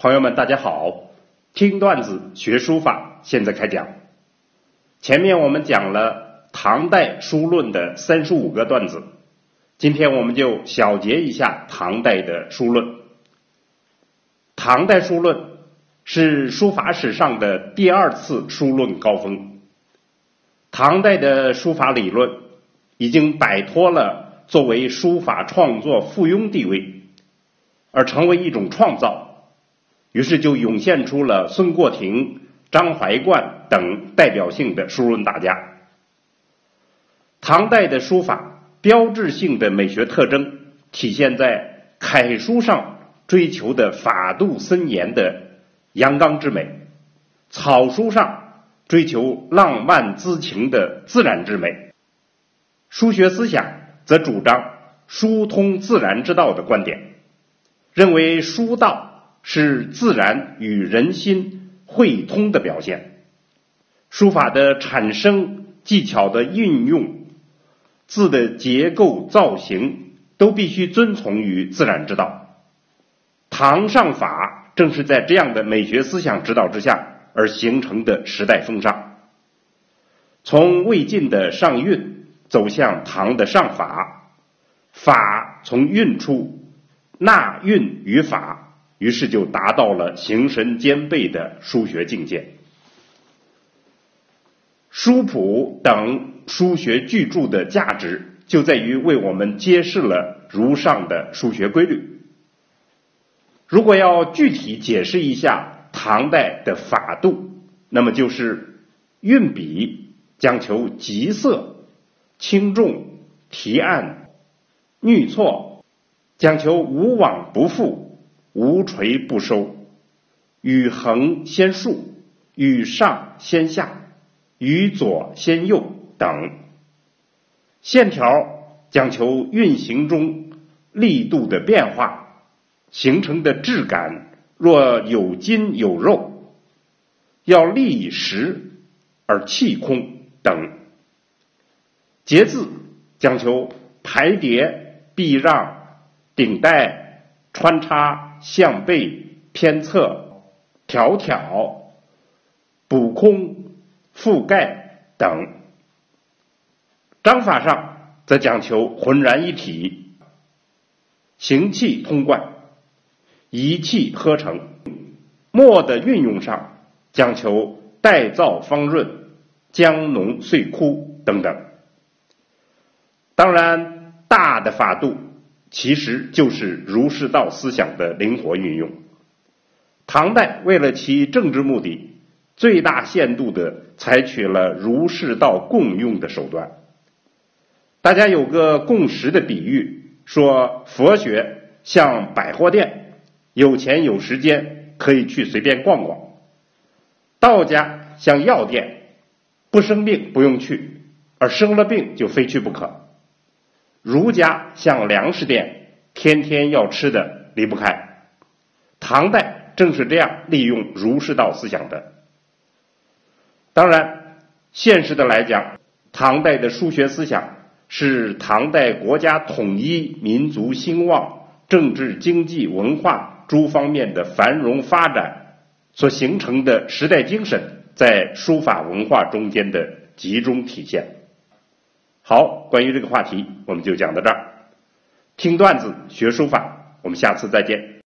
朋友们，大家好！听段子学书法，现在开讲。前面我们讲了唐代书论的三十五个段子，今天我们就小结一下唐代的书论。唐代书论是书法史上的第二次书论高峰。唐代的书法理论已经摆脱了作为书法创作附庸地位，而成为一种创造。于是就涌现出了孙过庭、张怀灌等代表性的书论大家。唐代的书法标志性的美学特征体现在楷书上追求的法度森严的阳刚之美，草书上追求浪漫滋情的自然之美。书学思想则主张疏通自然之道的观点，认为书道。是自然与人心汇通的表现，书法的产生、技巧的运用、字的结构造型，都必须遵从于自然之道。唐上法正是在这样的美学思想指导之下而形成的时代风尚。从魏晋的上韵走向唐的上法，法从韵出，纳韵于法。于是就达到了形神兼备的书学境界。书谱等书学巨著的价值，就在于为我们揭示了如上的书学规律。如果要具体解释一下唐代的法度，那么就是运笔讲求急色、轻重、提按、衄错，讲求无往不复。无垂不收，与横先竖，与上先下，与左先右等。线条讲求运行中力度的变化，形成的质感若有筋有肉，要立实而气空等。节字讲求排叠、避让、顶带、穿插。向背、偏侧、挑挑、补空、覆盖等。章法上则讲求浑然一体，行气通贯，一气呵成。墨的运用上讲求带燥方润，将浓碎枯等等。当然，大的法度。其实就是儒释道思想的灵活运用。唐代为了其政治目的，最大限度的采取了儒释道共用的手段。大家有个共识的比喻，说佛学像百货店，有钱有时间可以去随便逛逛；道家像药店，不生病不用去，而生了病就非去不可。儒家像粮食店，天天要吃的离不开。唐代正是这样利用儒释道思想的。当然，现实的来讲，唐代的书学思想是唐代国家统一、民族兴旺、政治、经济、文化诸方面的繁荣发展所形成的时代精神，在书法文化中间的集中体现。好，关于这个话题，我们就讲到这儿。听段子学书法，我们下次再见。